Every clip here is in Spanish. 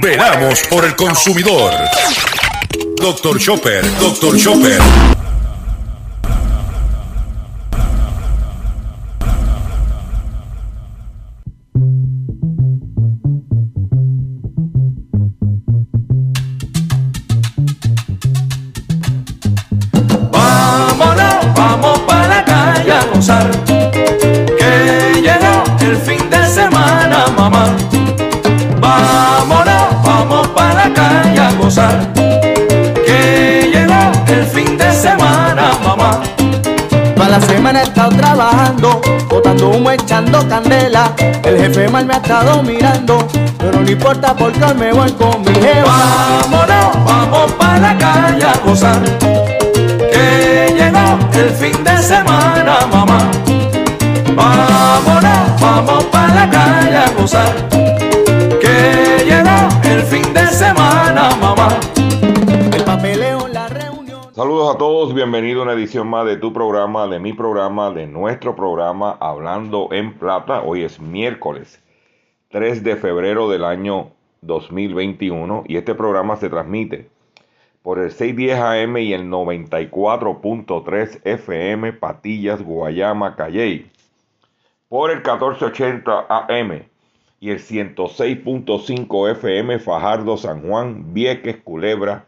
Veramos por el consumidor. Doctor Chopper, Doctor Chopper. Jefe mal me ha estado mirando, pero no importa porque hoy me voy con mi jeva. Vámonos, vamos para la calle a gozar. Que llegó el fin de semana, mamá. Vámonos, vamos para la calle a gozar. Que llegó el fin de semana, mamá. A todos, bienvenido a una edición más de tu programa, de mi programa, de nuestro programa Hablando en Plata. Hoy es miércoles 3 de febrero del año 2021 y este programa se transmite por el 610 AM y el 94.3 FM Patillas, Guayama, Calley, por el 1480 AM y el 106.5 FM Fajardo, San Juan, Vieques, Culebra,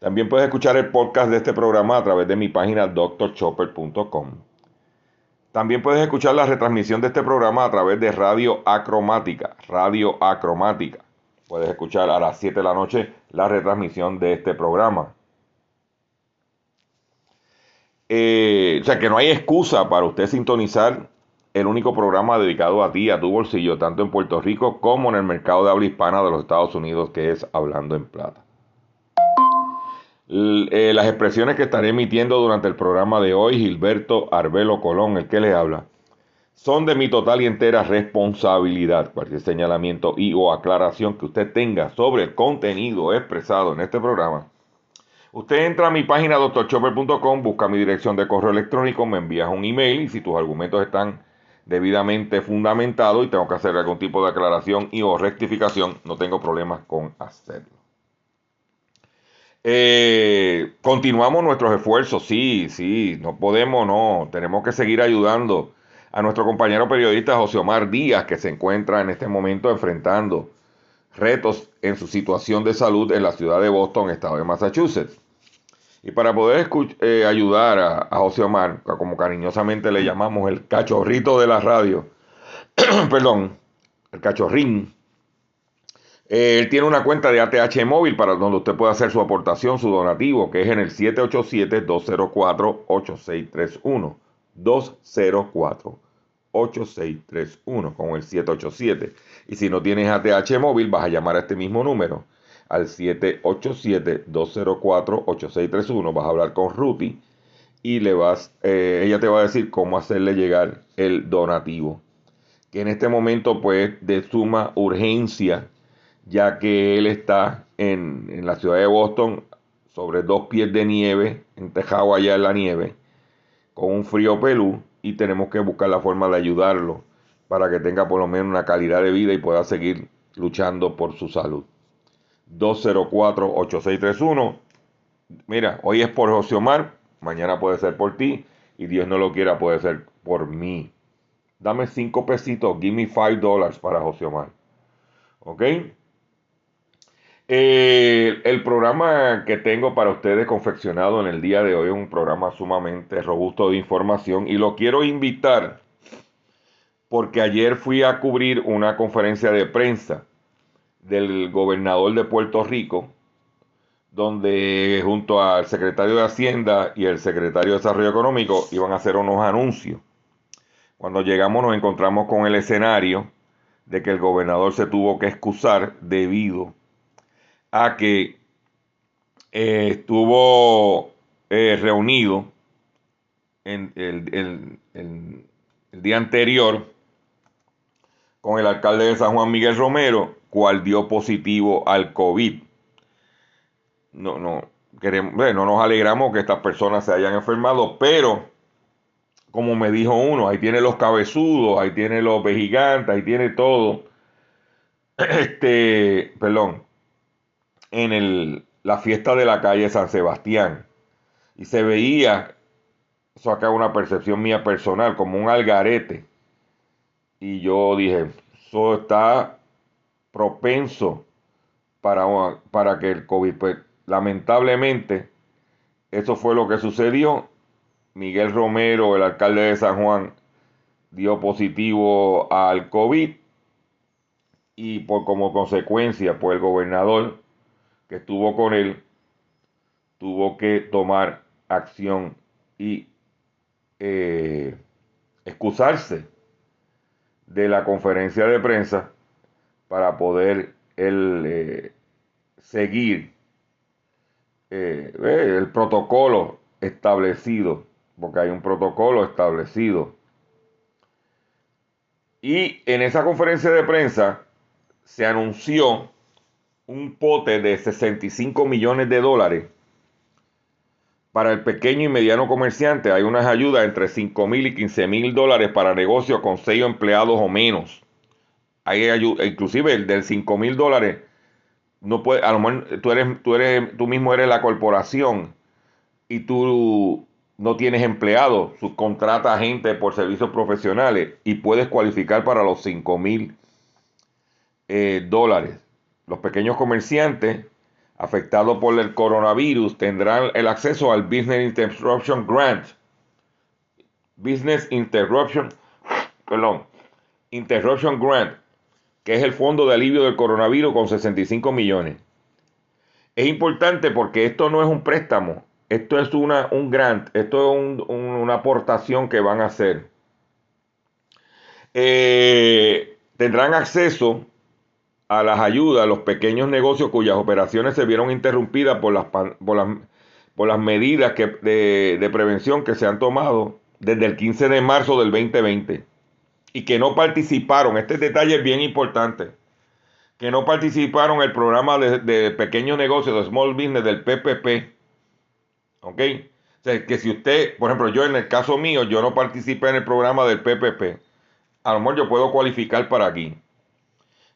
También puedes escuchar el podcast de este programa a través de mi página drchopper.com. También puedes escuchar la retransmisión de este programa a través de Radio Acromática. Radio Acromática. Puedes escuchar a las 7 de la noche la retransmisión de este programa. Eh, o sea que no hay excusa para usted sintonizar el único programa dedicado a ti, a tu bolsillo, tanto en Puerto Rico como en el mercado de habla hispana de los Estados Unidos, que es Hablando en Plata. Eh, las expresiones que estaré emitiendo durante el programa de hoy, Gilberto Arbelo Colón, el que les habla, son de mi total y entera responsabilidad. Cualquier señalamiento y o aclaración que usted tenga sobre el contenido expresado en este programa, usted entra a mi página drchopper.com, busca mi dirección de correo electrónico, me envías un email y si tus argumentos están debidamente fundamentados y tengo que hacer algún tipo de aclaración y o rectificación, no tengo problemas con hacerlo. Eh, continuamos nuestros esfuerzos, sí, sí, no podemos, no, tenemos que seguir ayudando a nuestro compañero periodista José Omar Díaz, que se encuentra en este momento enfrentando retos en su situación de salud en la ciudad de Boston, estado de Massachusetts. Y para poder eh, ayudar a, a José Omar, como cariñosamente le llamamos el cachorrito de la radio, perdón, el cachorrín, él tiene una cuenta de ATH móvil para donde usted puede hacer su aportación, su donativo, que es en el 787-204-8631. 204-8631 con el 787. Y si no tienes ATH móvil, vas a llamar a este mismo número al 787-204-8631. Vas a hablar con Ruti y le vas, eh, ella te va a decir cómo hacerle llegar el donativo. Que en este momento, pues, de suma urgencia, ya que él está en, en la ciudad de Boston sobre dos pies de nieve, entejado allá en la nieve, con un frío pelú, y tenemos que buscar la forma de ayudarlo para que tenga por lo menos una calidad de vida y pueda seguir luchando por su salud. 204-8631. Mira, hoy es por José Omar, mañana puede ser por ti, y Dios no lo quiera, puede ser por mí. Dame cinco pesitos, give me five dollars para José Omar. ¿Ok? Eh, el programa que tengo para ustedes confeccionado en el día de hoy es un programa sumamente robusto de información y lo quiero invitar porque ayer fui a cubrir una conferencia de prensa del gobernador de Puerto Rico, donde junto al secretario de Hacienda y el secretario de Desarrollo Económico iban a hacer unos anuncios. Cuando llegamos nos encontramos con el escenario de que el gobernador se tuvo que excusar debido a que eh, estuvo eh, reunido en el, el, día anterior con el alcalde de San Juan Miguel Romero, cual dio positivo al COVID. No, no, queremos, no nos alegramos que estas personas se hayan enfermado, pero como me dijo uno, ahí tiene los cabezudos, ahí tiene los vejigantes, ahí tiene todo. Este, perdón, en el, la fiesta de la calle San Sebastián. Y se veía, eso acá una percepción mía personal, como un algarete. Y yo dije, eso está propenso para, para que el COVID, pues lamentablemente, eso fue lo que sucedió. Miguel Romero, el alcalde de San Juan, dio positivo al COVID y por como consecuencia, pues el gobernador que estuvo con él tuvo que tomar acción y eh, excusarse de la conferencia de prensa para poder él, eh, seguir eh, el protocolo establecido, porque hay un protocolo establecido. Y en esa conferencia de prensa se anunció un pote de 65 millones de dólares para el pequeño y mediano comerciante. Hay unas ayudas entre 5 mil y 15 mil dólares para negocios con 6 empleados o menos. Hay ayuda, inclusive el del 5 mil dólares, no puede, a lo mejor tú, eres, tú, eres, tú mismo eres la corporación y tú no tienes empleados, subcontrata gente por servicios profesionales y puedes cualificar para los 5 mil eh, dólares. Los pequeños comerciantes afectados por el coronavirus tendrán el acceso al Business Interruption Grant. Business Interruption, perdón, Interruption Grant, que es el fondo de alivio del coronavirus con 65 millones. Es importante porque esto no es un préstamo, esto es una, un grant, esto es una aportación que van a hacer. Eh, tendrán acceso a las ayudas a los pequeños negocios cuyas operaciones se vieron interrumpidas por las, por las, medidas que, de, de prevención que se han tomado desde el 15 de marzo del 2020 y que no participaron, este detalle es bien importante, que no participaron el programa de, de pequeños negocios, de Small Business del PPP. ¿Ok? O sea, que si usted, por ejemplo, yo en el caso mío, yo no participé en el programa del PPP, a lo mejor yo puedo cualificar para aquí.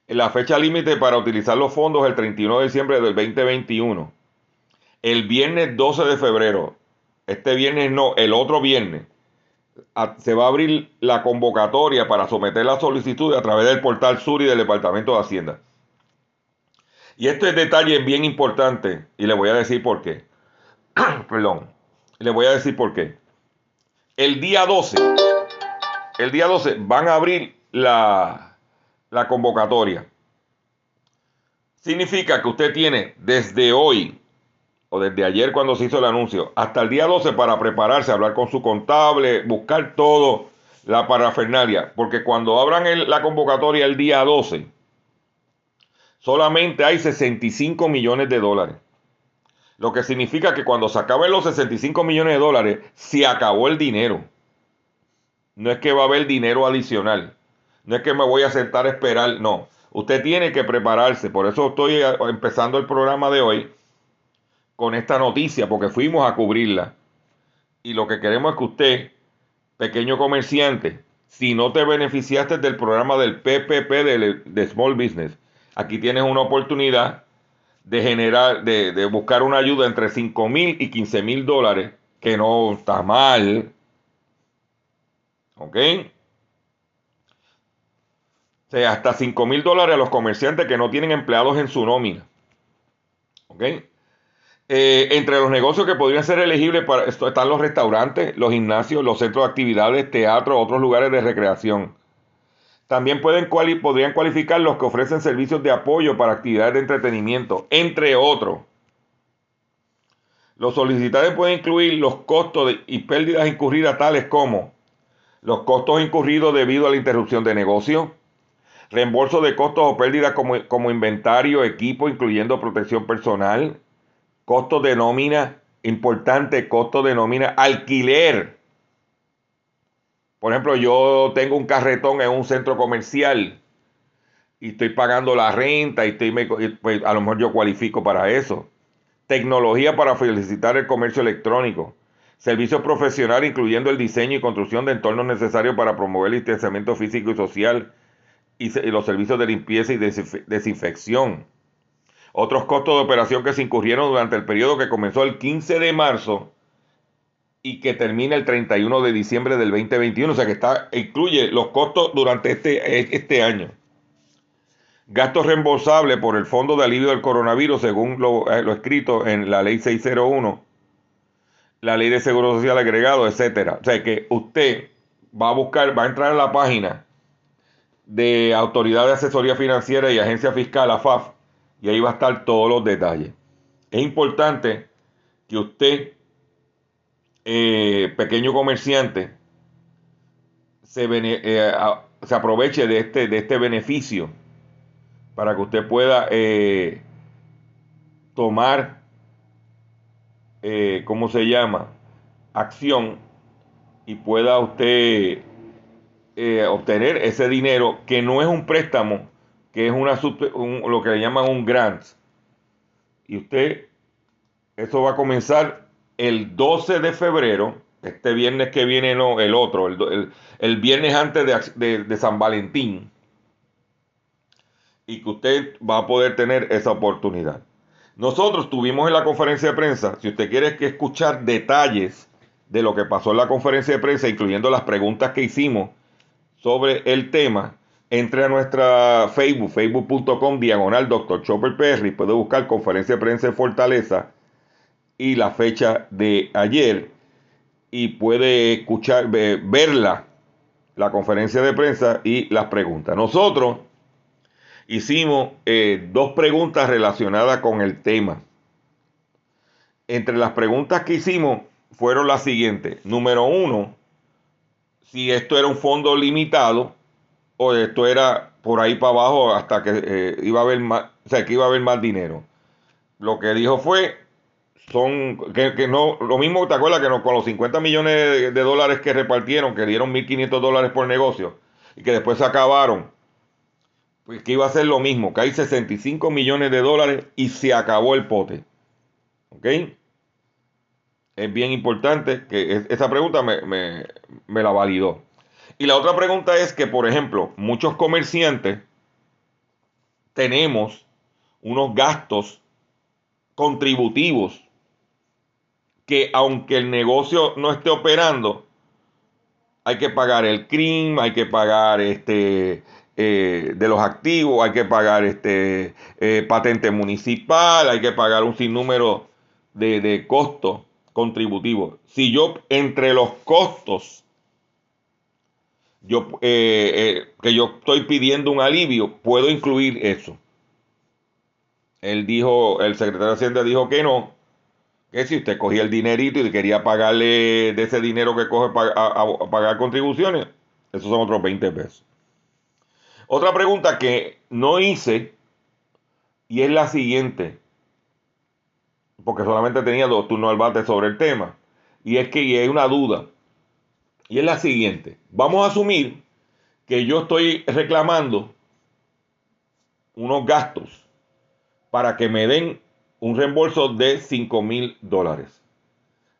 La fecha límite para utilizar los fondos es el 31 de diciembre del 2021. El viernes 12 de febrero, este viernes no, el otro viernes, se va a abrir la convocatoria para someter la solicitud a través del portal Sur y del Departamento de Hacienda. Y este detalle es bien importante y le voy a decir por qué. Perdón, le voy a decir por qué. El día 12, el día 12 van a abrir la, la convocatoria. Significa que usted tiene desde hoy o desde ayer cuando se hizo el anuncio hasta el día 12 para prepararse, hablar con su contable, buscar todo, la parafernalia. Porque cuando abran la convocatoria el día 12, solamente hay 65 millones de dólares. Lo que significa que cuando se acaben los 65 millones de dólares, se acabó el dinero. No es que va a haber dinero adicional. No es que me voy a sentar a esperar, no. Usted tiene que prepararse. Por eso estoy eh, empezando el programa de hoy con esta noticia, porque fuimos a cubrirla. Y lo que queremos es que usted, pequeño comerciante, si no te beneficiaste del programa del PPP de, Small Business, aquí tienes una oportunidad de generar, de, de buscar una ayuda entre 5 mil y 15 mil dólares, que no está mal. ¿Ok? Hasta 5 mil dólares a los comerciantes que no tienen empleados en su nómina. ¿Ok? Eh, entre los negocios que podrían ser elegibles para esto están los restaurantes, los gimnasios, los centros de actividades, teatro, otros lugares de recreación. También pueden podrían cualificar los que ofrecen servicios de apoyo para actividades de entretenimiento, entre otros. Los solicitantes pueden incluir los costos y pérdidas incurridas tales como los costos incurridos debido a la interrupción de negocio, reembolso de costos o pérdidas como, como inventario, equipo, incluyendo protección personal, costos de nómina, importante, costo de nómina, alquiler. Por ejemplo, yo tengo un carretón en un centro comercial y estoy pagando la renta y estoy, pues a lo mejor yo cualifico para eso. Tecnología para felicitar el comercio electrónico. Servicios profesionales, incluyendo el diseño y construcción de entornos necesarios para promover el distanciamiento físico y social y, los servicios de limpieza y desinfección. Otros costos de operación que se incurrieron durante el periodo que comenzó el 15 de marzo y que termina el 31 de diciembre del 2021, o sea que está, incluye los costos durante este, este año. Gastos reembolsables por el Fondo de Alivio del Coronavirus, según lo, eh, lo escrito en la Ley 601, la Ley de Seguro Social Agregado, etcétera. O sea que usted va a buscar, va a entrar a la página de Autoridad de Asesoría Financiera y Agencia Fiscal, AFAF, y ahí va a estar todos los detalles. Es importante que usted, eh, pequeño comerciante, se, eh, se, aproveche de este, de este beneficio para que usted pueda eh, tomar, ¿cómo se llama? Acción y pueda usted eh, obtener ese dinero que no es un préstamo, que es una, lo que le llaman un grant. Y usted, eso va a comenzar el 12 de febrero, este viernes que viene, no, el otro, el, viernes antes de, San Valentín. Y que usted va a poder tener esa oportunidad. Nosotros tuvimos en la conferencia de prensa, si usted quiere que escuchar detalles de lo que pasó en la conferencia de prensa, incluyendo las preguntas que hicimos sobre el tema, entre a nuestra Facebook, facebook.com diagonal Dr. Chopper Perry, puede buscar conferencia de prensa de Fortaleza y la fecha de ayer y puede escuchar, verla, la conferencia de prensa y las preguntas. Nosotros hicimos eh, dos preguntas relacionadas con el tema. Entre las preguntas que hicimos fueron las siguientes. Número uno, si esto era un fondo limitado o esto era por ahí para abajo hasta que eh, iba a haber más, o sea, que iba a haber más dinero. Lo que dijo fue, son, que, no, lo mismo, ¿te acuerdas que con los 50 millones de, dólares que repartieron, que dieron 1.500 dólares por negocio y que después se acabaron, pues que iba a ser lo mismo, que hay 65 millones de dólares y se acabó el pote. ¿Ok? Es bien importante que esa pregunta me, la validó. Y la otra pregunta es que, por ejemplo, muchos comerciantes tenemos unos gastos contributivos que aunque el negocio no esté operando, hay que pagar el CRIM, hay que pagar este eh, de los activos, hay que pagar este eh, patente municipal, hay que pagar un sinnúmero de, de costos contributivo. Si yo entre los costos yo, eh, eh, que yo estoy pidiendo un alivio, puedo incluir eso. Él dijo, el secretario de Hacienda dijo que no, que si usted cogía el dinerito y quería pagarle de ese dinero que coge a, a pagar contribuciones, esos son otros 20 pesos. Otra pregunta que no hice y es la siguiente porque solamente tenía dos turnos al bate sobre el tema. Y es que hay una duda. Y es la siguiente. Vamos a asumir que yo estoy reclamando unos gastos para que me den un reembolso de 5 mil dólares.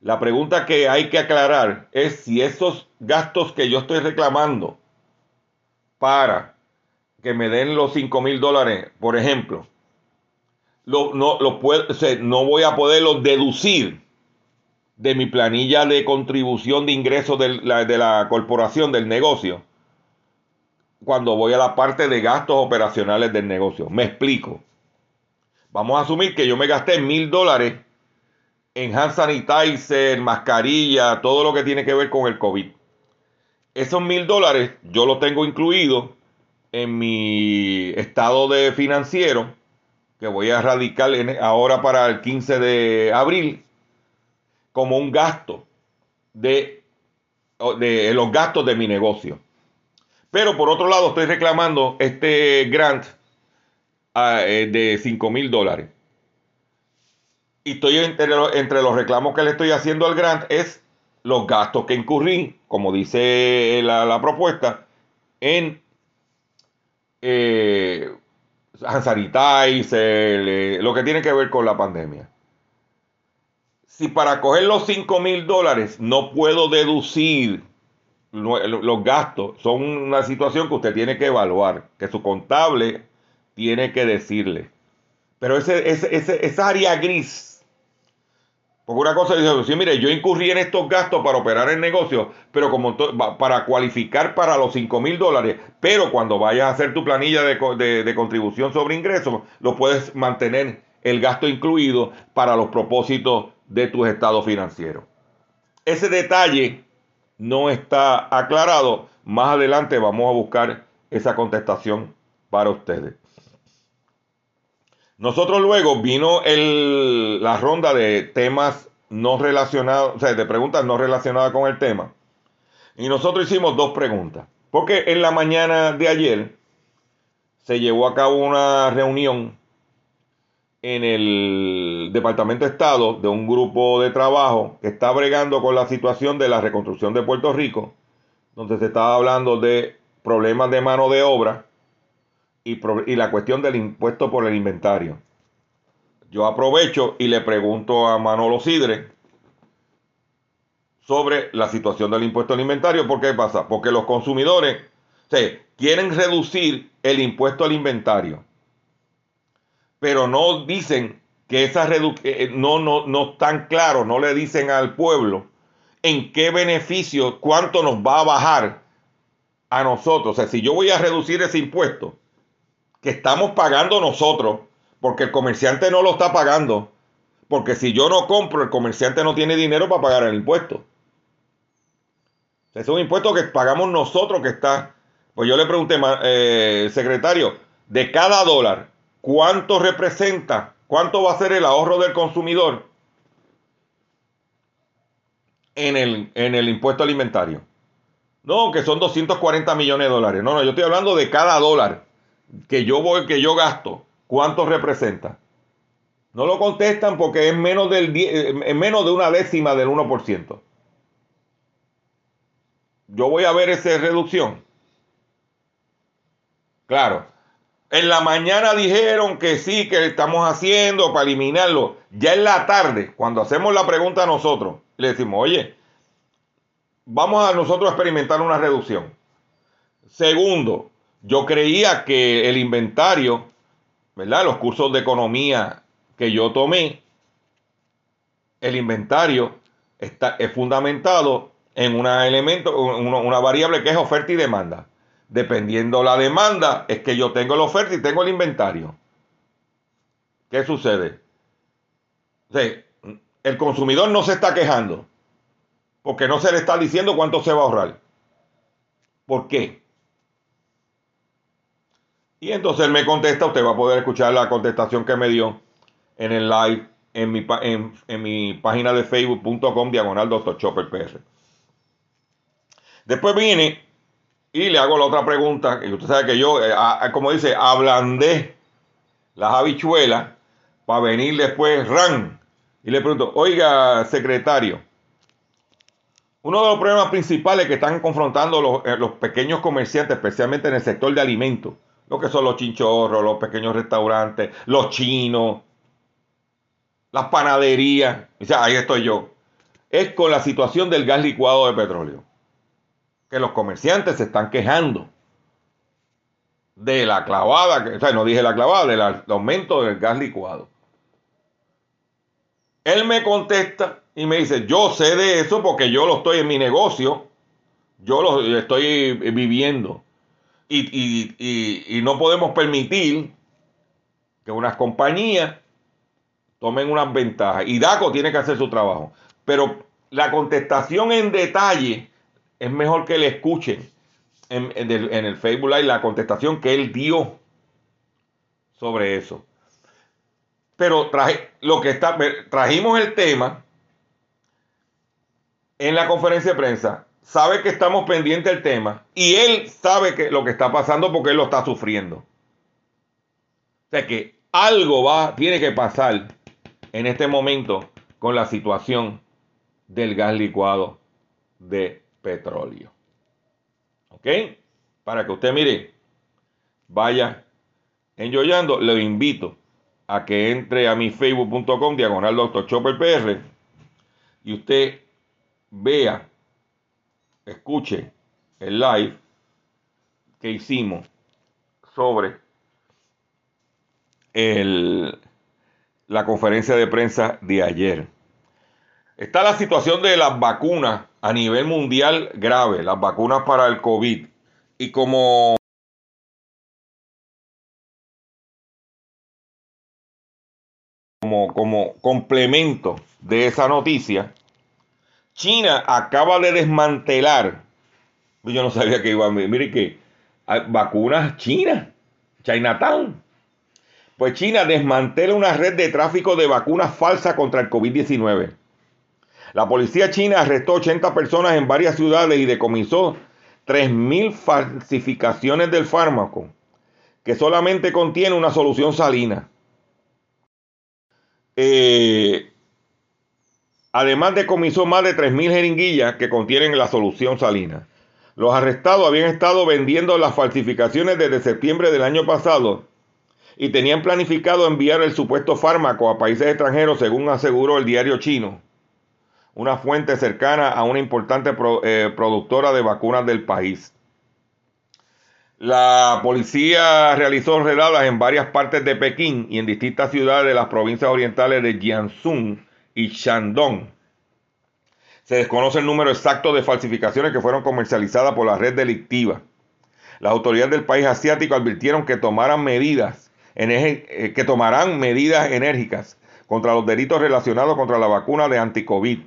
La pregunta que hay que aclarar es si esos gastos que yo estoy reclamando para que me den los 5 mil dólares, por ejemplo, lo, no, lo puedo, no voy a poderlo deducir de mi planilla de contribución de ingresos de la, de la corporación, del negocio, cuando voy a la parte de gastos operacionales del negocio. Me explico. Vamos a asumir que yo me gasté mil dólares en hand sanitizer, mascarilla, todo lo que tiene que ver con el COVID. Esos mil dólares yo los tengo incluido en mi estado de financiero que voy a radicar ahora para el 15 de abril como un gasto de, de los gastos de mi negocio. Pero por otro lado estoy reclamando este grant ah, eh, de 5 mil dólares. Y estoy entre, entre los reclamos que le estoy haciendo al grant es los gastos que incurrí, como dice la, propuesta, en eh, sanitizer, lo que tiene que ver con la pandemia. Si para coger los 5 mil dólares no puedo deducir los gastos, son una situación que usted tiene que evaluar, que su contable tiene que decirle. Pero ese, ese, esa área gris porque una cosa dice, sí, mire, yo incurrí en estos gastos para operar el negocio, pero como para cualificar para los 5 mil dólares, pero cuando vayas a hacer tu planilla de, contribución sobre ingresos, lo puedes mantener el gasto incluido para los propósitos de tus estados financieros. Ese detalle no está aclarado. Más adelante vamos a buscar esa contestación para ustedes. Nosotros luego vino la ronda de temas no relacionados, o sea, de preguntas no relacionadas con el tema. Y nosotros hicimos dos preguntas. Porque en la mañana de ayer se llevó a cabo una reunión en el Departamento de Estado de un grupo de trabajo que está bregando con la situación de la reconstrucción de Puerto Rico, donde se estaba hablando de problemas de mano de obra y, la cuestión del impuesto por el inventario. Yo aprovecho y le pregunto a Manolo Sidre sobre la situación del impuesto al inventario. ¿Por qué pasa? Porque los consumidores se quieren reducir el impuesto al inventario, pero no dicen que esa reducción, eh, no, no, no están claros, no le dicen al pueblo en qué beneficio, cuánto nos va a bajar a nosotros. O sea, si yo voy a reducir ese impuesto, que estamos pagando nosotros, porque el comerciante no lo está pagando. Porque si yo no compro, el comerciante no tiene dinero para pagar el impuesto. Es un impuesto que pagamos nosotros que está. Pues yo le pregunté, eh, secretario, de cada dólar, ¿cuánto representa? ¿Cuánto va a ser el ahorro del consumidor en el, en el impuesto alimentario? No, que son 240 millones de dólares. No, no, yo estoy hablando de cada dólar que yo voy, que yo gasto, ¿cuánto representa? No lo contestan porque es menos, del, es menos de una décima del 1%. Yo voy a ver esa reducción. Claro. En la mañana dijeron que sí, que estamos haciendo para eliminarlo. Ya en la tarde, cuando hacemos la pregunta a nosotros, le decimos, oye, vamos a nosotros experimentar una reducción. Segundo, yo creía que el inventario, ¿verdad? Los cursos de economía que yo tomé, el inventario está, es fundamentado en una elemento, una, variable que es oferta y demanda. Dependiendo la demanda, es que yo tengo la oferta y tengo el inventario. ¿Qué sucede? el consumidor no se está quejando porque no se le está diciendo cuánto se va a ahorrar. ¿Por qué? Y entonces él me contesta, usted va a poder escuchar la contestación que me dio en el live en mi, en, mi página de facebook.com diagonal Dr. Chopper. Después viene y le hago la otra pregunta, y usted sabe que yo, eh, como dice, ablandé las habichuelas para venir después, ran, y le pregunto, oiga, secretario, uno de los problemas principales que están confrontando los, eh, los pequeños comerciantes, especialmente en el sector de alimentos, lo que son los chinchorros, los pequeños restaurantes, los chinos, las panaderías, o ahí estoy yo, es con la situación del gas licuado de petróleo. Que los comerciantes se están quejando de la clavada, o sea, no dije la clavada, del aumento del gas licuado. Él me contesta y me dice, yo sé de eso porque yo lo estoy en mi negocio, yo lo estoy viviendo y, no podemos permitir que unas compañías tomen unas ventajas. Y DACO tiene que hacer su trabajo. Pero la contestación en detalle es mejor que le escuchen en, el, Facebook Live la contestación que él dio sobre eso. Pero traje, lo que está, trajimos el tema en la conferencia de prensa sabe que estamos pendientes del tema y él sabe que lo que está pasando porque él lo está sufriendo. O sea que algo va, tiene que pasar en este momento con la situación del gas licuado de petróleo. ¿Ok? Para que usted mire, vaya enjoyando, le invito a que entre a mi facebook.com diagonal doctor chopper pr y usted vea, escuche el live que hicimos sobre el, la conferencia de prensa de ayer. Está la situación de las vacunas a nivel mundial grave, las vacunas para el COVID. Y como como, como complemento de esa noticia, China acaba de desmantelar, yo no sabía que iba a, mire que vacunas chinas, Chinatown. Pues China desmantela una red de tráfico de vacunas falsas contra el COVID-19. La policía china arrestó 80 personas en varias ciudades y decomisó 3.000 falsificaciones del fármaco, que solamente contiene una solución salina. Eh, además decomisó más de 3.000 jeringuillas que contienen la solución salina. Los arrestados habían estado vendiendo las falsificaciones desde septiembre del año pasado y tenían planificado enviar el supuesto fármaco a países extranjeros, según aseguró el diario chino, una fuente cercana a una importante eh, productora de vacunas del país. La policía realizó redadas en varias partes de Pekín y en distintas ciudades de las provincias orientales de Jiangsu y Shandong. Se desconoce el número exacto de falsificaciones que fueron comercializadas por la red delictiva. Las autoridades del país asiático advirtieron que tomaran medidas eh, que tomarán medidas enérgicas contra los delitos relacionados contra la vacuna de anticovid.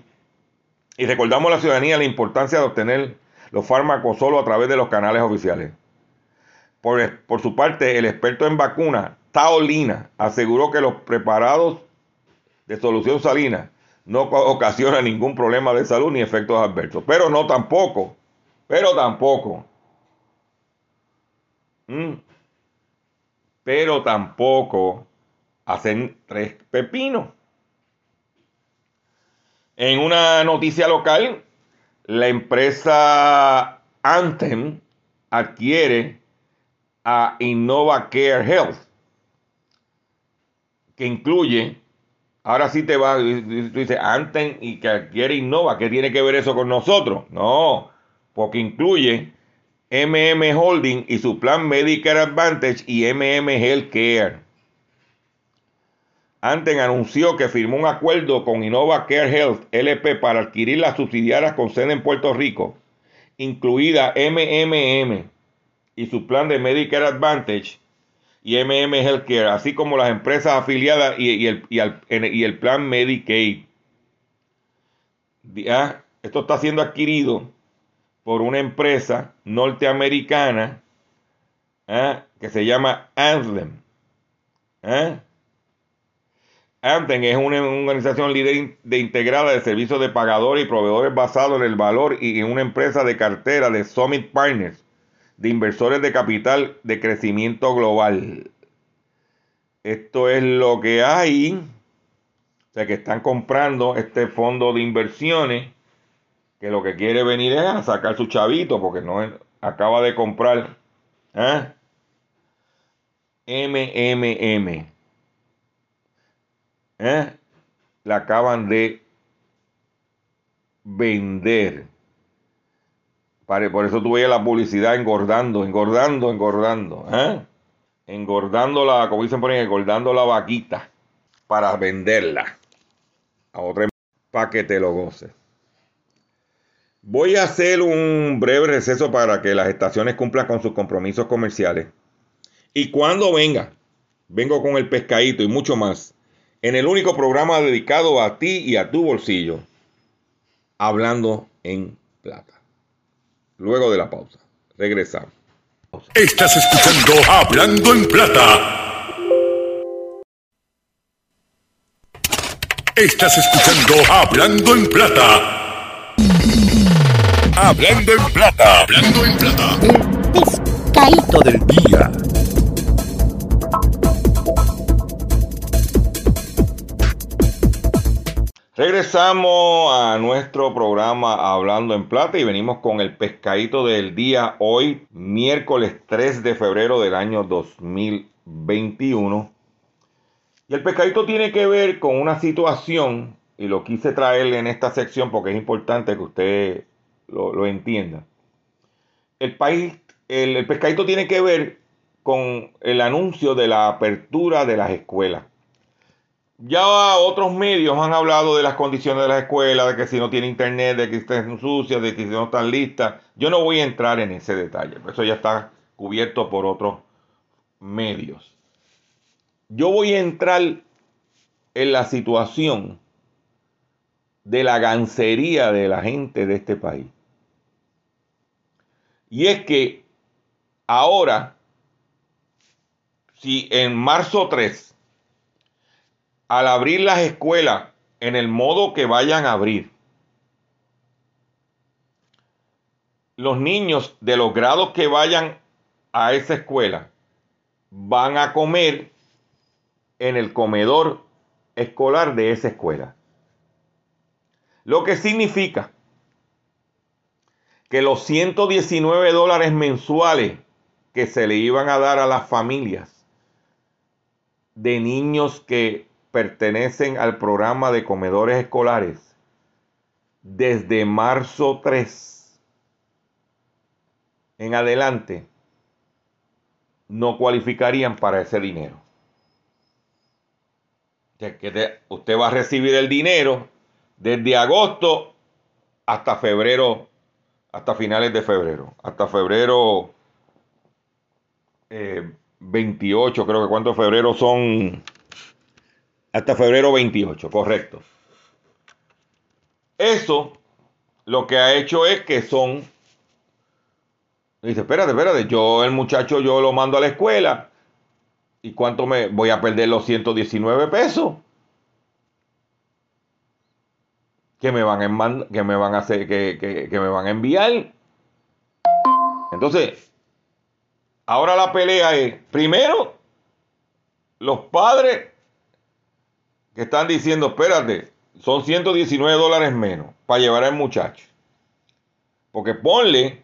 Y recordamos a la ciudadanía la importancia de obtener los fármacos solo a través de los canales oficiales. Por, por su parte, el experto en vacuna, Taolina, aseguró que los preparados de solución salina no ocasionan ningún problema de salud ni efectos adversos. Pero no tampoco, pero tampoco. Mm, pero tampoco hacen tres pepinos. En una noticia local, la empresa Anthem adquiere a Innova Care Health, que incluye, ahora sí te va, tú dices Anthem y que adquiere Innova, ¿qué tiene que ver eso con nosotros? No, porque incluye MM Holding y su plan Medicare Advantage y MM Healthcare. Anten anunció que firmó un acuerdo con Innova Care Health LP para adquirir las subsidiarias con sede en Puerto Rico, incluida MMM y su plan de Medicare Advantage y MM Healthcare, así como las empresas afiliadas y, el, y el, plan Medicaid. Ah, esto está siendo adquirido por una empresa norteamericana ¿eh? que se llama Anthem. ¿eh? Anthem es una, organización líder de integrada de servicios de pagadores y proveedores basados en el valor y en una empresa de cartera de Summit Partners, de inversores de capital de crecimiento global. Esto es lo que hay. O sea, que están comprando este fondo de inversiones que lo que quiere venir es a sacar su chavito porque no acaba de comprar ¿eh? MMM. ¿eh? La acaban de vender. Por eso tuve la publicidad engordando, engordando, engordando. ¿eh? Engordando la, como dicen por ahí, engordando la vaquita para venderla a otra para que te lo goces. Voy a hacer un breve receso para que las estaciones cumplan con sus compromisos comerciales. Y cuando venga, vengo con el pescadito y mucho más, en el único programa dedicado a ti y a tu bolsillo, hablando en plata. Luego de la pausa, regresamos. Estás escuchando Hablando en Plata. Estás escuchando Hablando en Plata. Hablando en plata. Hablando en plata. El pescadito del Día. Regresamos a nuestro programa Hablando en Plata y venimos con el pescadito del día hoy, miércoles 3 de febrero del año 2021. Y el pescadito tiene que ver con una situación, y lo quise traerle en esta sección porque es importante que usted lo, lo entienda. El país, el, el pescadito tiene que ver con el anuncio de la apertura de las escuelas. Ya otros medios han hablado de las condiciones de las escuelas, de que si no tiene internet, de que están sucias, de que si no están listas. Yo no voy a entrar en ese detalle, eso ya está cubierto por otros medios. Yo voy a entrar en la situación de la gancería de la gente de este país. Y es que ahora, si en marzo 3 al abrir las escuelas en el modo que vayan a abrir, los niños de los grados que vayan a esa escuela van a comer en el comedor escolar de esa escuela. Lo que significa que los 119 dólares mensuales que se le iban a dar a las familias de niños que pertenecen al programa de comedores escolares desde marzo 3 en adelante no cualificarían para ese dinero. Que usted va a recibir el dinero desde agosto hasta febrero, hasta finales de febrero, hasta febrero 28, eh, creo que cuántos febrero son hasta febrero 28, correcto. Eso lo que ha hecho es que son. Dice, espérate, espérate, yo el muchacho yo lo mando a la escuela. ¿Y cuánto me voy a perder los 119 pesos? Que me van a, que me van a hacer, que, que me van a enviar. Entonces, ahora la pelea es, primero, los padres que están diciendo, espérate, son 119 dólares menos para llevar al muchacho. Porque ponle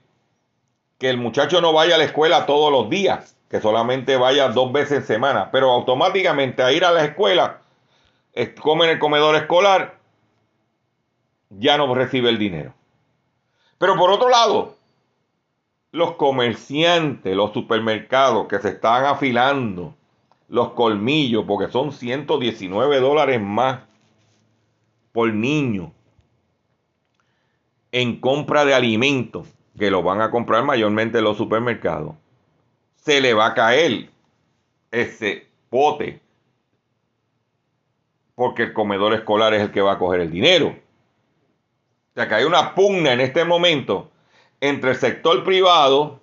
que el muchacho no vaya a la escuela todos los días, que solamente vaya dos veces en semana, pero automáticamente a ir a la escuela, come en el comedor escolar, ya no recibe el dinero. Pero por otro lado, los comerciantes, los supermercados que se están afilando los colmillos, porque son 119 dólares más por niño en compra de alimentos, que lo van a comprar mayormente en los supermercados, se le va a caer ese pote, porque el comedor escolar es el que va a coger el dinero. O sea que hay una pugna en este momento entre el sector privado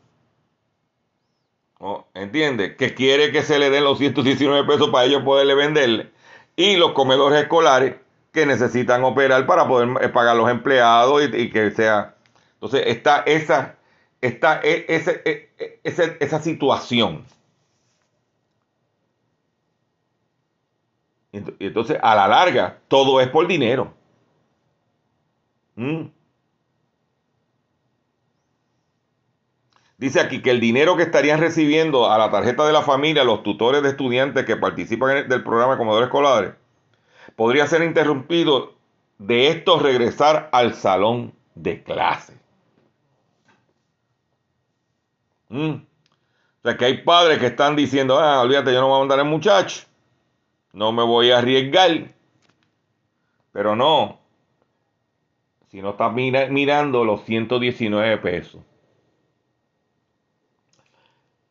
¿Entiende? Que quiere que se le den los 119 pesos para ellos poderle venderle. Y los comedores escolares que necesitan operar para poder eh, pagar los empleados y, que sea. Entonces está esa, está e, e, e, esa situación. Y entonces, a la larga, todo es por dinero. ¿Mm? Dice aquí que el dinero que estarían recibiendo a la tarjeta de la familia los tutores de estudiantes que participan del programa de comedores escolares podría ser interrumpido de esto regresar al salón de clase. Mm. O sea que hay padres que están diciendo, ah, olvídate, yo no voy a mandar al muchacho, no me voy a arriesgar. Pero no, si no estás mirando los 119 pesos.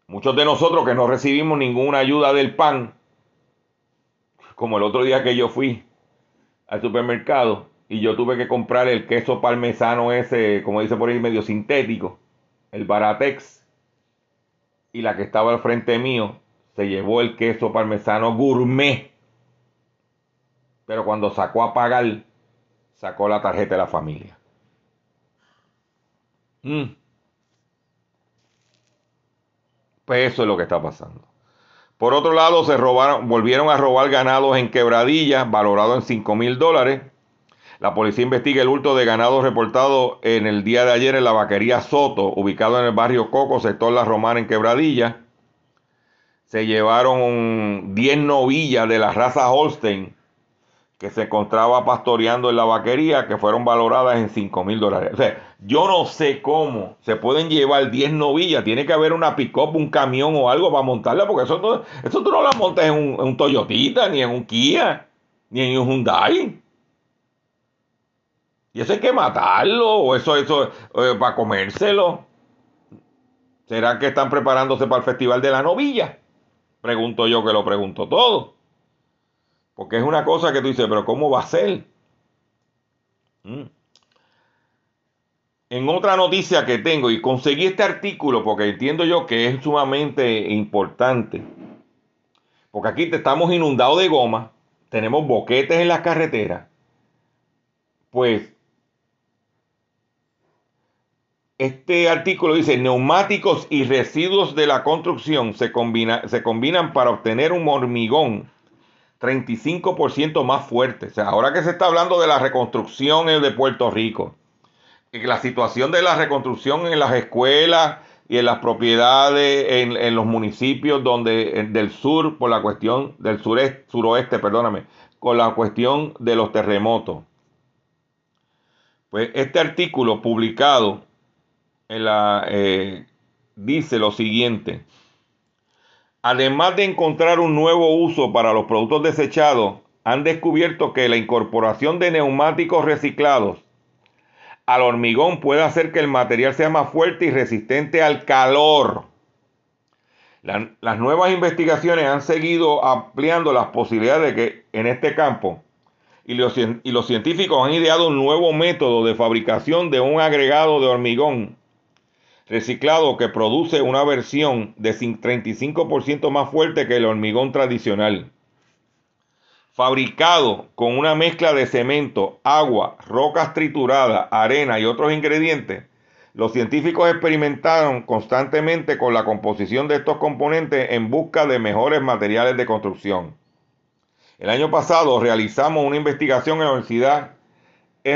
Muchos de nosotros que no recibimos ninguna ayuda del pan, como el otro día que yo fui al supermercado y yo tuve que comprar el queso parmesano ese, como dice por ahí, medio sintético, el Baratex, y la que estaba al frente mío se llevó el queso parmesano gourmet. Pero cuando sacó a pagar, sacó la tarjeta de la familia. Mm. Pues eso es lo que está pasando. Por otro lado, se robaron, volvieron a robar ganados en quebradillas, valorado en 5 mil dólares. La policía investiga el hurto de ganado reportado en el día de ayer en la vaquería Soto, ubicado en el barrio Coco, sector La Romana, en Quebradilla. Se llevaron 10 novillas de la raza Holstein que se encontraba pastoreando en la vaquería, que fueron valoradas en 5 mil dólares. O sea, yo no sé cómo se pueden llevar 10 novillas. Tiene que haber una pick-up, un camión o algo para montarla, porque eso, eso tú no la montas en un, en un Toyotita, ni en un Kia, ni en un Hyundai. Y eso hay que matarlo, o eso, eso, eh, para comérselo. ¿Será que están preparándose para el Festival de la Novilla? Pregunto yo que lo pregunto todo. Porque es una cosa que tú dices, pero ¿cómo va a ser? Mm. En otra noticia que tengo, y conseguí este artículo porque entiendo yo que es sumamente importante. Porque aquí estamos inundados de goma, tenemos boquetes en las carreteras. Pues este artículo dice, neumáticos y residuos de la construcción se, se combinan para obtener un hormigón 35% más fuerte. O sea, ahora que se está hablando de la reconstrucción de Puerto Rico, la situación de la reconstrucción en las escuelas y en las propiedades en, los municipios donde del sur por la cuestión del sureste, suroeste, perdóname, con la cuestión de los terremotos. Pues este artículo publicado eh, dice lo siguiente. Además de encontrar un nuevo uso para los productos desechados, han descubierto que la incorporación de neumáticos reciclados al hormigón puede hacer que el material sea más fuerte y resistente al calor. las nuevas investigaciones han seguido ampliando las posibilidades de que en este campo y los, y los científicos han ideado un nuevo método de fabricación de un agregado de hormigón reciclado que produce una versión de 35% más fuerte que el hormigón tradicional. Fabricado con una mezcla de cemento, agua, rocas trituradas, arena y otros ingredientes, los científicos experimentaron constantemente con la composición de estos componentes en busca de mejores materiales de construcción. El año pasado realizamos una investigación en la Universidad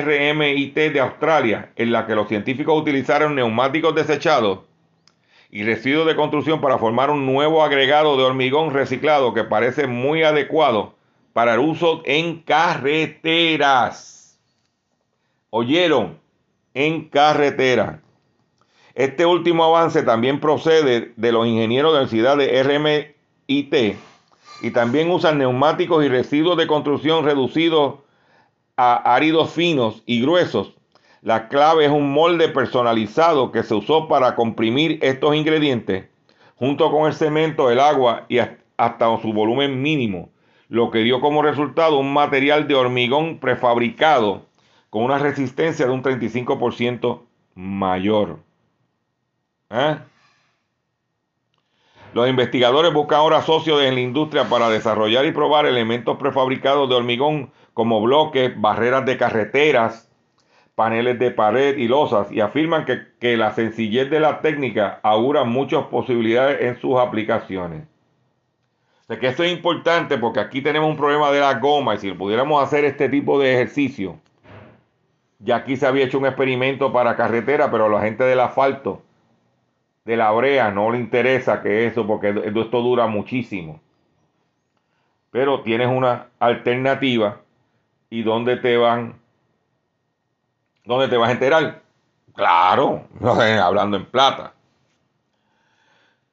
RMIT de Australia, en la que los científicos utilizaron neumáticos desechados y residuos de construcción para formar un nuevo agregado de hormigón reciclado que parece muy adecuado para el uso en carreteras. ¿Oyeron? En carretera. Este último avance también procede de los ingenieros de la Universidad de RMIT y también usan neumáticos y residuos de construcción reducidos a áridos finos y gruesos. La clave es un molde personalizado que se usó para comprimir estos ingredientes junto con el cemento, el agua y hasta su volumen mínimo, lo que dio como resultado un material de hormigón prefabricado con una resistencia de un 35% mayor. ¿Eh? Los investigadores buscan ahora socios en la industria para desarrollar y probar elementos prefabricados de hormigón como bloques, barreras de carreteras, paneles de pared y losas y afirman que, la sencillez de la técnica augura muchas posibilidades en sus aplicaciones. O que esto es importante porque aquí tenemos un problema de la goma y si pudiéramos hacer este tipo de ejercicio, ya aquí se había hecho un experimento para carretera, pero la gente del asfalto, de la brea, no le interesa que eso porque esto dura muchísimo. Pero tienes una alternativa ¿Y dónde te van? ¿Dónde te vas a enterar? Claro, hablando en plata.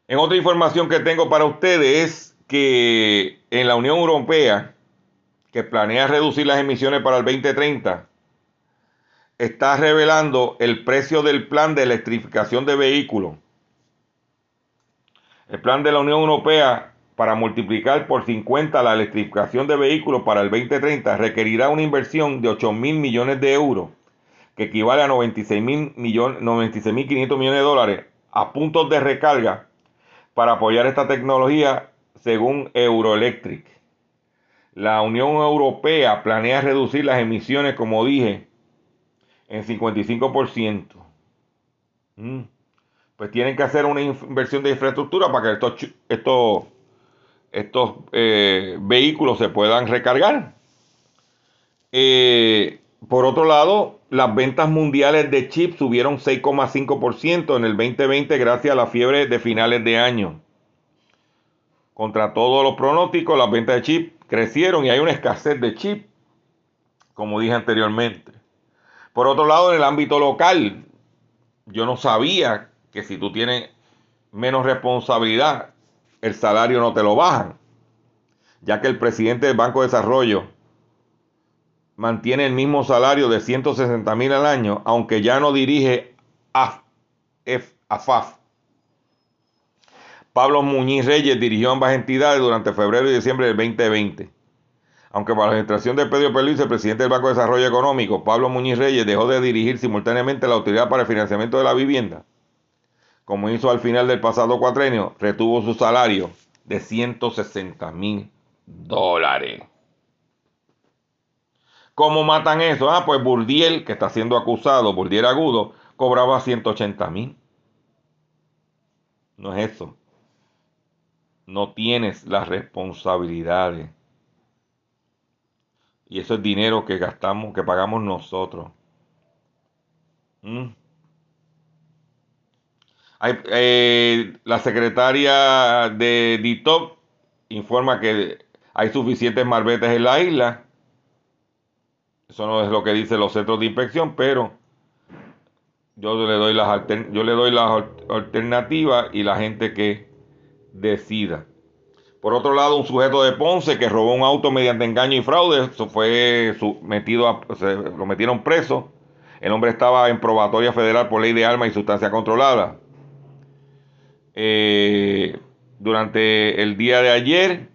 En otra información que tengo para ustedes es que en la Unión Europea, que planea reducir las emisiones para el 2030, está revelando el precio del plan de electrificación de vehículos. El plan de la Unión Europea para multiplicar por 50 la electrificación de vehículos para el 2030 requerirá una inversión de 8 mil millones de euros, que equivale a 96 mil millones, 96.500 millones de dólares a puntos de recarga para apoyar esta tecnología según Euroelectric. La Unión Europea planea reducir las emisiones, como dije, en 55%. Mm. Pues tienen que hacer una inversión de infraestructura para que estos, estos, estos eh, vehículos se puedan recargar. Eh, por otro lado, las ventas mundiales de chips subieron 6,5% en el 2020 gracias a la fiebre de finales de año. Contra todos los pronósticos, las ventas de chips crecieron y hay una escasez de chips, como dije anteriormente. Por otro lado, en el ámbito local, yo no sabía que si tú tienes menos responsabilidad, el salario no te lo bajan, ya que el presidente del Banco de Desarrollo mantiene el mismo salario de 160 mil al año, aunque ya no dirige AF, F- AFAF. Pablo Muñiz Reyes dirigió ambas entidades durante febrero y diciembre del 2020. Aunque para la administración de Pedro Pérez, el presidente del Banco de Desarrollo Económico, Pablo Muñiz Reyes, dejó de dirigir simultáneamente la Autoridad para el Financiamiento de la Vivienda, como hizo al final del pasado cuatrenio, retuvo su salario de 160 mil dólares. ¿Cómo matan eso? Ah, pues Burdiel, que está siendo acusado, Burdiel Agudo, cobraba 180 mil. No es eso. No tienes las responsabilidades. Y eso es dinero que gastamos, que pagamos nosotros. ¿Mm? Hay, eh, la secretaria de DITOP informa que hay suficientes marbetes en la isla. Eso no es lo que dicen los centros de inspección, pero yo le doy las, alter- yo le doy las al- alternativas y la gente que decida. Por otro lado, un sujeto de Ponce que robó un auto mediante engaño y fraude, fue metido a- se- lo metieron preso. El hombre estaba en probatoria federal por ley de armas y sustancia controlada. Eh, durante el día de ayer,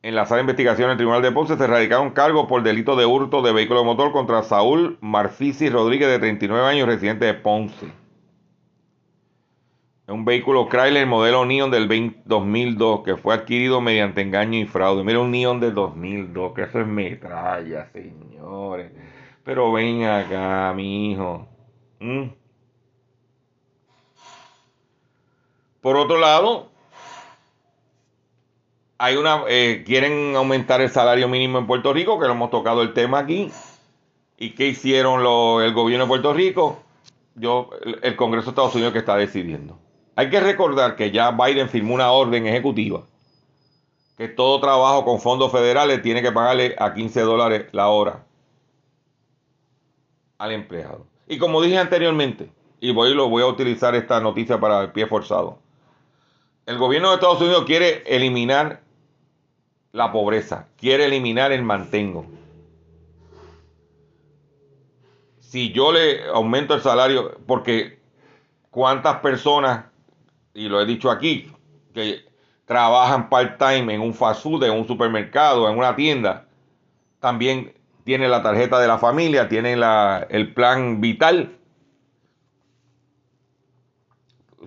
en la sala de investigación del Tribunal de Ponce se radicaron cargos por delito de hurto de vehículo de motor contra Saúl Marfisi Rodríguez, de 39 años, residente de Ponce. Un vehículo Chrysler modelo Neon del 20 2002 que fue adquirido mediante engaño y fraude. Mira un Neon del 2002, que eso es metralla, señores. Pero ven acá, mi hijo. ¿Mm? Por otro lado, hay una eh, quieren aumentar el salario mínimo en Puerto Rico, que lo hemos tocado el tema aquí. ¿Y qué hicieron lo- el gobierno de Puerto Rico? Yo, el, Congreso de Estados Unidos que está decidiendo. Hay que recordar que ya Biden firmó una orden ejecutiva que todo trabajo con fondos federales tiene que pagarle a 15 dólares la hora al empleado. Y como dije anteriormente, y voy, lo voy a utilizar esta noticia para el pie forzado. El gobierno de Estados Unidos quiere eliminar la pobreza, quiere eliminar el mantengo. Si yo le aumento el salario, porque cuántas personas, y lo he dicho aquí, que trabajan part-time en un fast food, en un supermercado, en una tienda, también tienen la tarjeta de la familia, tienen la, el plan vital,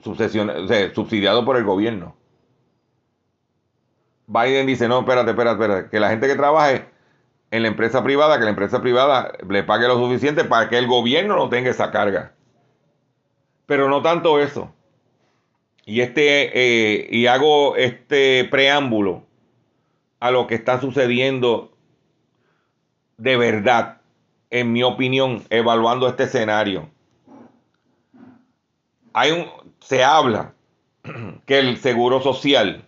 subsidiado por el gobierno. Biden dice, no, espérate, espérate, espérate, que la gente que trabaje en la empresa privada, que la empresa privada le pague lo suficiente para que el gobierno no tenga esa carga. Pero no tanto eso. Y este, eh, y hago este preámbulo a lo que está sucediendo de verdad, en mi opinión, evaluando este escenario. Hay un, se habla que el seguro social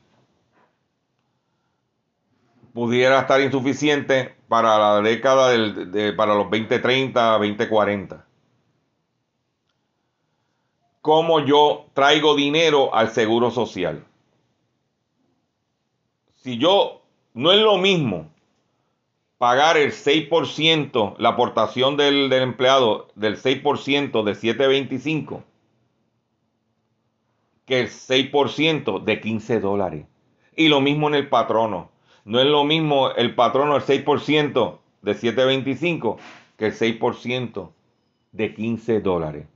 pudiera estar insuficiente para la década del, de- para los 2030, 2040. ¿Cómo yo traigo dinero al seguro social? Si yo, no es lo mismo pagar el 6%, la aportación del, del empleado del 6% de 725, que el 6% de 15 dólares. Y lo mismo en el patrono. No es lo mismo el patrono el 6% de 725 que el 6% de 15 dólares.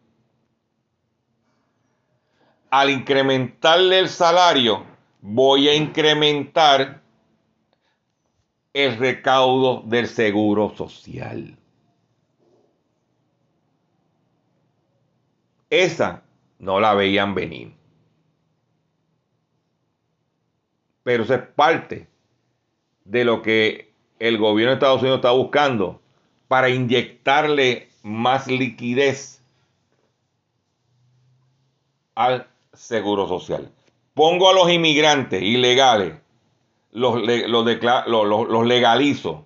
Al incrementarle el salario, voy a incrementar el recaudo del seguro social. esa no la veían venir. Pero eso es parte de lo que el gobierno de Estados Unidos está buscando para inyectarle más liquidez al seguro social. Pongo a los inmigrantes ilegales, los, los, los legalizo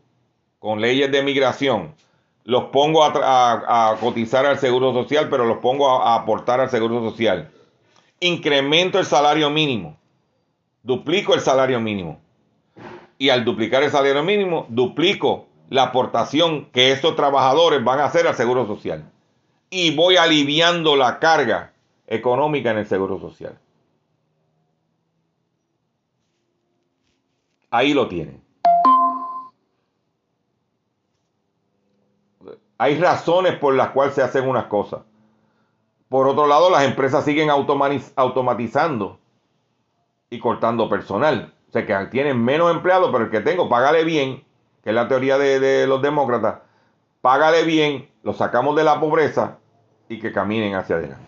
con leyes de migración, los pongo a, cotizar al seguro social, pero los pongo a aportar al seguro social. Incremento el salario mínimo, duplico el salario mínimo. Y al duplicar el salario mínimo, duplico la aportación que estos trabajadores van a hacer al seguro social. Y voy aliviando la carga económica en el seguro social. Ahí lo tienen. Hay razones por las cuales se hacen unas cosas. Por otro lado, las empresas siguen automatizando y cortando personal. O sea que tienen menos empleados, pero el que tengo, págale bien, que es la teoría de, de los demócratas, págale bien, lo sacamos de la pobreza y que caminen hacia adelante.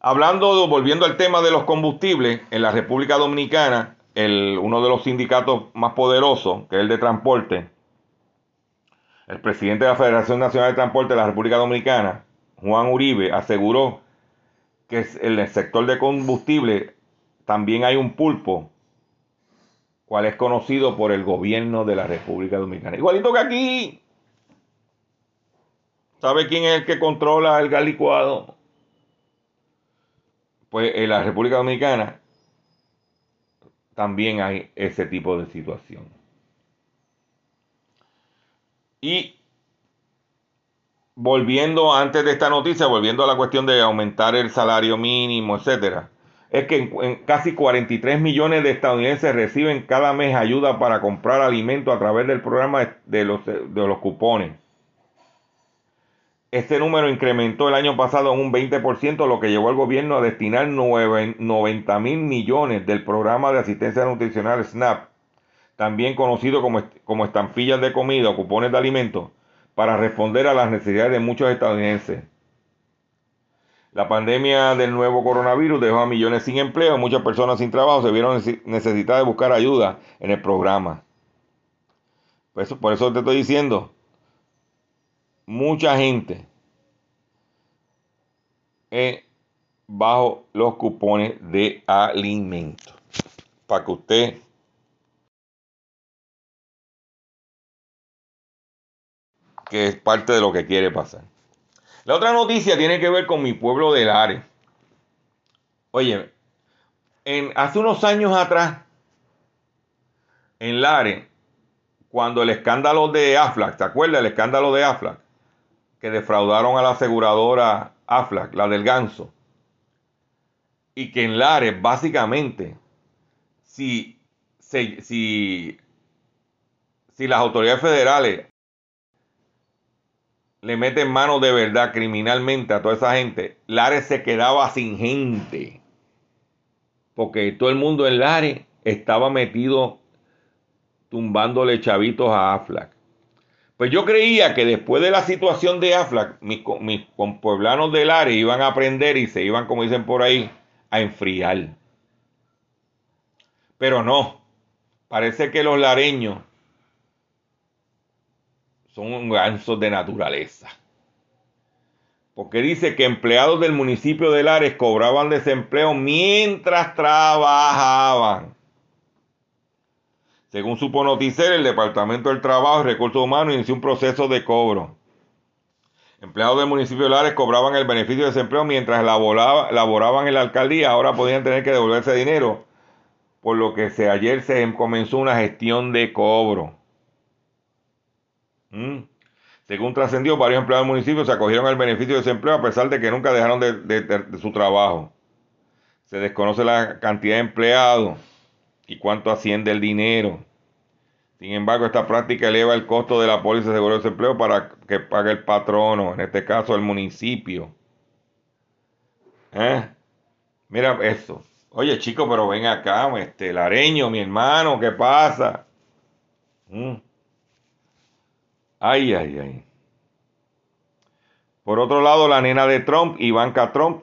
Hablando, volviendo al tema de los combustibles, en la República Dominicana, el, uno de los sindicatos más poderosos, que es el de transporte, el presidente de la Federación Nacional de Transporte de la República Dominicana, Juan Uribe, aseguró que en el sector de combustible también hay un pulpo, cual es conocido por el gobierno de la República Dominicana. Igualito que aquí. ¿Sabe quién es el que controla el gas licuado? Pues en la República Dominicana también hay ese tipo de situación. Y volviendo antes de esta noticia, volviendo a la cuestión de aumentar el salario mínimo, etcétera, es que en, casi 43 millones de estadounidenses reciben cada mes ayuda para comprar alimentos a través del programa de los, de los cupones. Este número incrementó el año pasado en un 20%, lo que llevó al gobierno a destinar 90 mil millones del programa de asistencia nutricional SNAP, también conocido como, como estampillas de comida o cupones de alimentos, para responder a las necesidades de muchos estadounidenses. La pandemia del nuevo coronavirus dejó a millones sin empleo, muchas personas sin trabajo se vieron necesitadas de buscar ayuda en el programa. Por eso, por eso te estoy diciendo, mucha gente bajo los cupones de alimentos. Para que usted que es parte de lo que quiere pasar. La otra noticia tiene que ver con mi pueblo de Lares. Oye, en, hace unos años atrás, en Lares, cuando el escándalo de Aflac, ¿te acuerdas el escándalo de Aflac? Que defraudaron a la aseguradora Aflac, la del ganso. Y que en Lares, básicamente, si, si, si, si las autoridades federales le meten mano de verdad criminalmente a toda esa gente, Lares se quedaba sin gente. Porque todo el mundo en Lares estaba metido tumbándole chavitos a Aflac. Pues yo creía que después de la situación de Aflac, mis, mis compueblanos del área iban a aprender y se iban, como dicen por ahí, a enfriar. Pero no. Parece que los lareños son gansos de naturaleza. Porque dice que empleados del municipio de Lares cobraban desempleo mientras trabajaban. Según supo Noticer, el Departamento del Trabajo y Recursos Humanos inició un proceso de cobro. Empleados del municipio de Lares cobraban el beneficio de desempleo mientras laboraban en la alcaldía. Ahora podían tener que devolverse dinero. Por lo que se, ayer se comenzó una gestión de cobro. Mm. Según trascendió, varios empleados del municipio se acogieron al beneficio de desempleo a pesar de que nunca dejaron de su trabajo. Se desconoce la cantidad de empleados y cuánto asciende el dinero. Sin embargo, esta práctica eleva el costo de la póliza de seguro de desempleo para que pague el patrono, en este caso el municipio. ¿Eh? Mira eso. Oye, chico, pero ven acá, este lareño, mi hermano, ¿qué pasa? ¿Mm? Ay, ay, ay. Por otro lado, la nena de Trump, Ivanka Trump,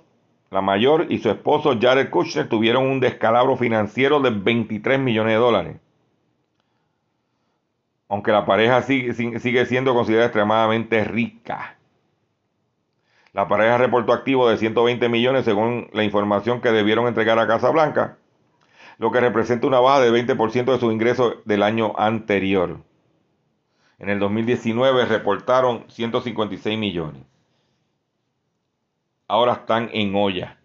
la mayor, y su esposo Jared Kushner tuvieron un descalabro financiero de 23 millones de dólares. Aunque la pareja sigue, siendo considerada extremadamente rica. La pareja reportó activos de 120 millones según la información que debieron entregar a Casa Blanca, lo que representa una baja del 20% de sus ingresos del año anterior. En el 2019 reportaron 156 millones. Ahora están en olla.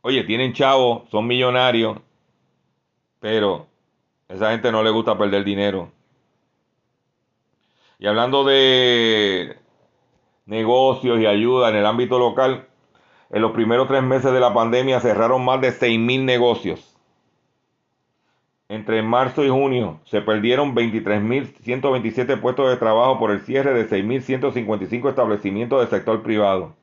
Oye, tienen chavos, son millonarios, pero a esa gente no le gusta perder dinero. Y hablando de negocios y ayuda en el ámbito local, en los primeros tres meses de la pandemia cerraron más de 6.000 negocios. Entre marzo y junio se perdieron 23.127 puestos de trabajo por el cierre de 6.155 establecimientos del sector privado.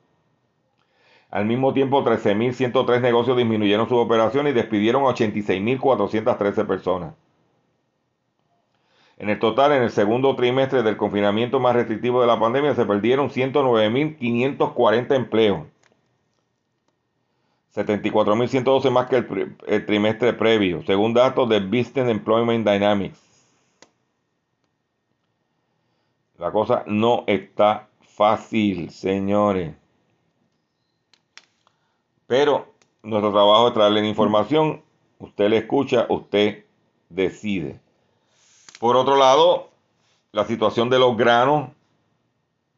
Al mismo tiempo, 13.103 negocios disminuyeron sus operaciones y despidieron a 86.413 personas. En el total, en el segundo trimestre del confinamiento más restrictivo de la pandemia, se perdieron 109.540 empleos. 74.112 más que el, trimestre previo, según datos de Business Employment Dynamics. La cosa no está fácil, señores. Pero nuestro trabajo es traerle información. Usted le escucha, usted decide. Por otro lado, la situación de los granos,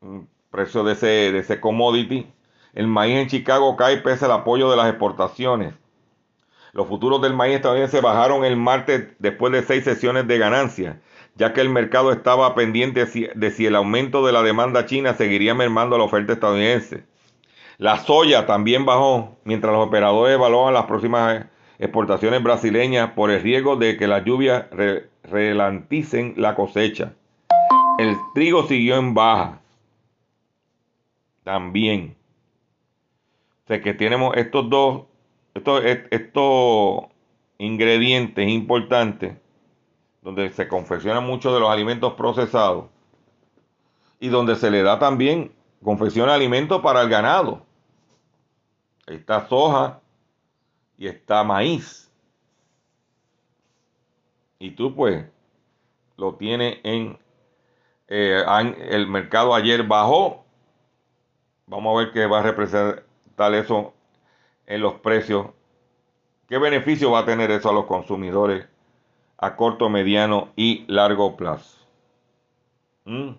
mm, precio de ese, de ese commodity, el maíz en Chicago cae pese al apoyo de las exportaciones. Los futuros del maíz estadounidense bajaron el martes después de seis sesiones de ganancia, ya que el mercado estaba pendiente de si el aumento de la demanda china seguiría mermando la oferta estadounidense. La soya también bajó, mientras los operadores evaluaban las próximas exportaciones brasileñas por el riesgo de que las lluvias relanticen la cosecha. El trigo siguió en baja. También. O que tenemos estos dos, estos, estos ingredientes importantes, donde se confeccionan muchos de los alimentos procesados y donde se le da también, confecciona alimentos para el ganado. está soja y está maíz. Y tú pues lo tienes en eh, el mercado ayer bajó. Vamos a ver qué va a representar tal eso en los precios. ¿Qué beneficio va a tener eso a los consumidores a corto, mediano y largo plazo? ¿Mm?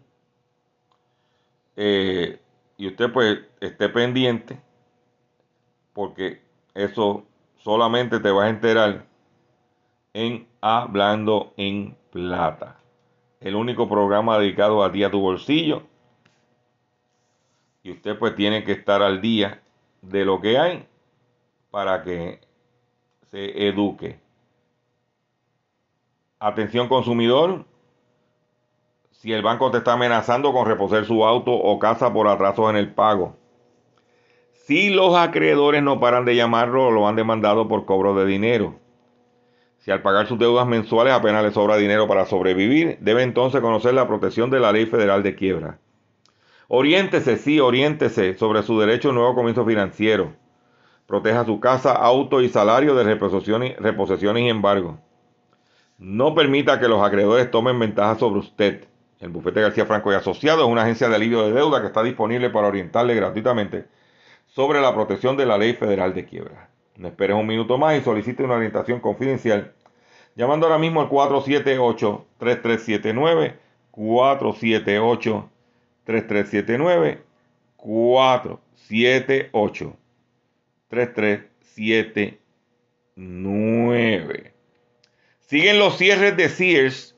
Eh, y usted pues esté pendiente porque eso solamente te vas a enterar en Hablando en Plata. El único programa dedicado a ti, a tu bolsillo. Y usted pues tiene que estar al día de lo que hay para que se eduque. Atención consumidor, si el banco te está amenazando con reposer su auto o casa por atrasos en el pago. Si los acreedores no paran de llamarlo o lo han demandado por cobro de dinero. Si al pagar sus deudas mensuales apenas le sobra dinero para sobrevivir, debe entonces conocer la protección de la ley federal de quiebra. Oriéntese, sí, oriéntese sobre su derecho a un nuevo comienzo financiero. Proteja su casa, auto y salario de reposiciones y embargo. No permita que los acreedores tomen ventaja sobre usted. El bufete García Franco y Asociado es una agencia de alivio de deuda que está disponible para orientarle gratuitamente sobre la protección de la ley federal de quiebra. No esperes un minuto más y solicite una orientación confidencial llamando ahora mismo al 478-3379, 478 3379 478 3379. Siguen los cierres de Sears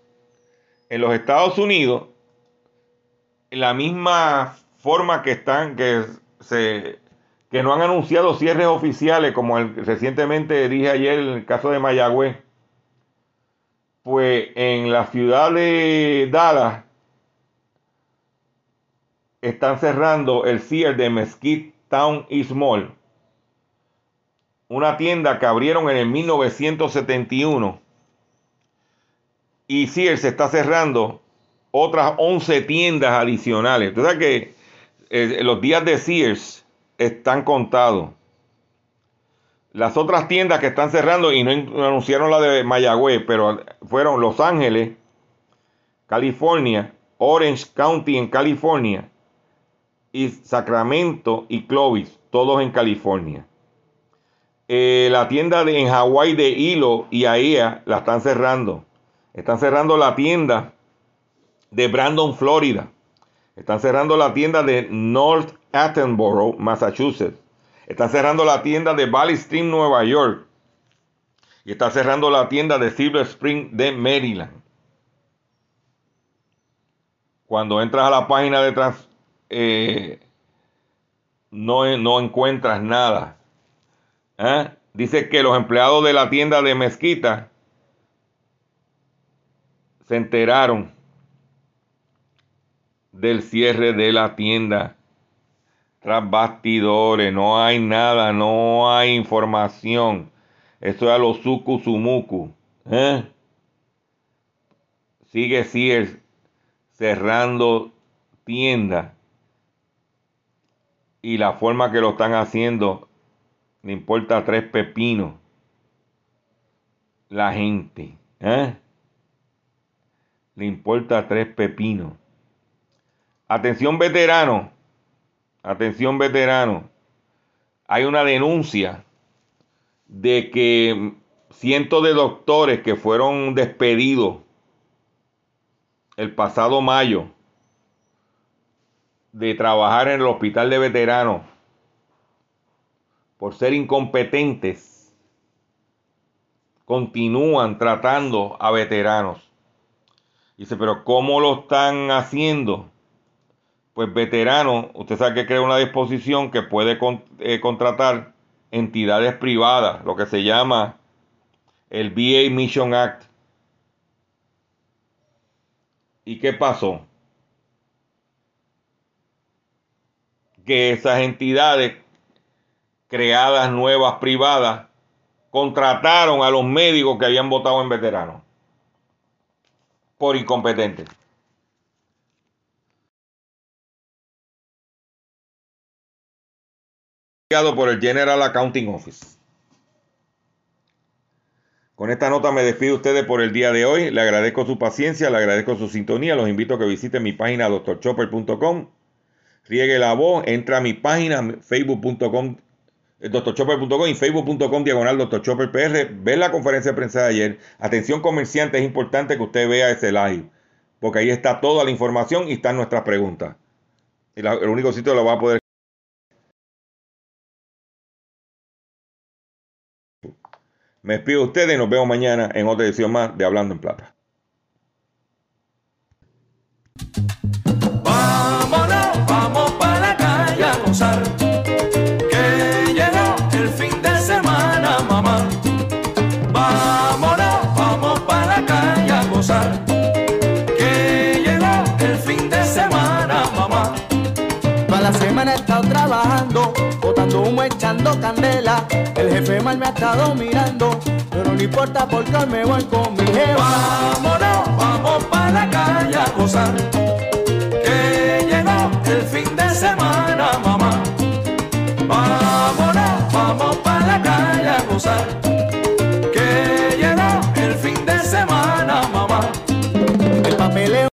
en los Estados Unidos en la misma forma que están que se que no han anunciado cierres oficiales como el, recientemente dije ayer en el caso de Mayagüez. Pues en la ciudad de Dallas están cerrando el Sears de Mesquite Town East Mall. Una tienda que abrieron en el 1971. Y Sears está cerrando otras 11 tiendas adicionales. Entonces que eh, los días de Sears están contados. Las otras tiendas que están cerrando, y no anunciaron la de Mayagüez, pero fueron Los Ángeles, California, Orange County en California, y Sacramento y Clovis, todos en California. Eh, la tienda de, en Hawái de Hilo y AIA la están cerrando. Están cerrando la tienda de Brandon, Florida. Están cerrando la tienda de North Attenborough, Massachusetts. Están cerrando la tienda de Valley Stream, Nueva York. Y está cerrando la tienda de Silver Spring de Maryland. Cuando entras a la página de trans, eh, no, no, encuentras nada. ¿eh? Dice que los empleados de la tienda de Mezquita se enteraron del cierre de la tienda. Tras bastidores, no hay nada, no hay información. Eso es a los suku sumuku. ¿eh? Sigue Sears cerrando tiendas. Y la forma que lo están haciendo, le importa tres pepinos. La gente. ¿eh? Le importa tres pepinos. Atención veterano, atención veterano, hay una denuncia de que cientos de doctores que fueron despedidos el pasado mayo de trabajar en el hospital de veteranos por ser incompetentes, continúan tratando a veteranos. Dice, pero ¿cómo lo están haciendo? pues veterano, usted sabe que crea una disposición que puede eh, contratar entidades privadas, lo que se llama el VA Mission Act. ¿Y qué pasó? Que esas entidades creadas nuevas privadas contrataron a los médicos que habían votado en veteranos por incompetentes. por el General Accounting Office. Con esta nota me despido de ustedes por el día de hoy. Le agradezco su paciencia, le agradezco su sintonía. Los invito a que visiten mi página doctorchopper.com. Riegue la voz, entra a mi página facebook.com eh, doctorchopper.com y facebook.com diagonal doctorchopperpr. Ve la conferencia de prensa de ayer. Atención comerciante, es importante que usted vea ese live. Porque ahí está toda la información y están nuestras preguntas. Y el único sitio lo va a poder Me despido de ustedes y nos vemos mañana en otra edición más de Hablando en Plata. echando humo, echando candela. El jefe mal me ha estado mirando, pero no importa porque hoy me voy con mi jeva. Vámonos, vamos para la calle a gozar. Que llegó el fin de semana, mamá. Vámonos, vamos para la calle a gozar.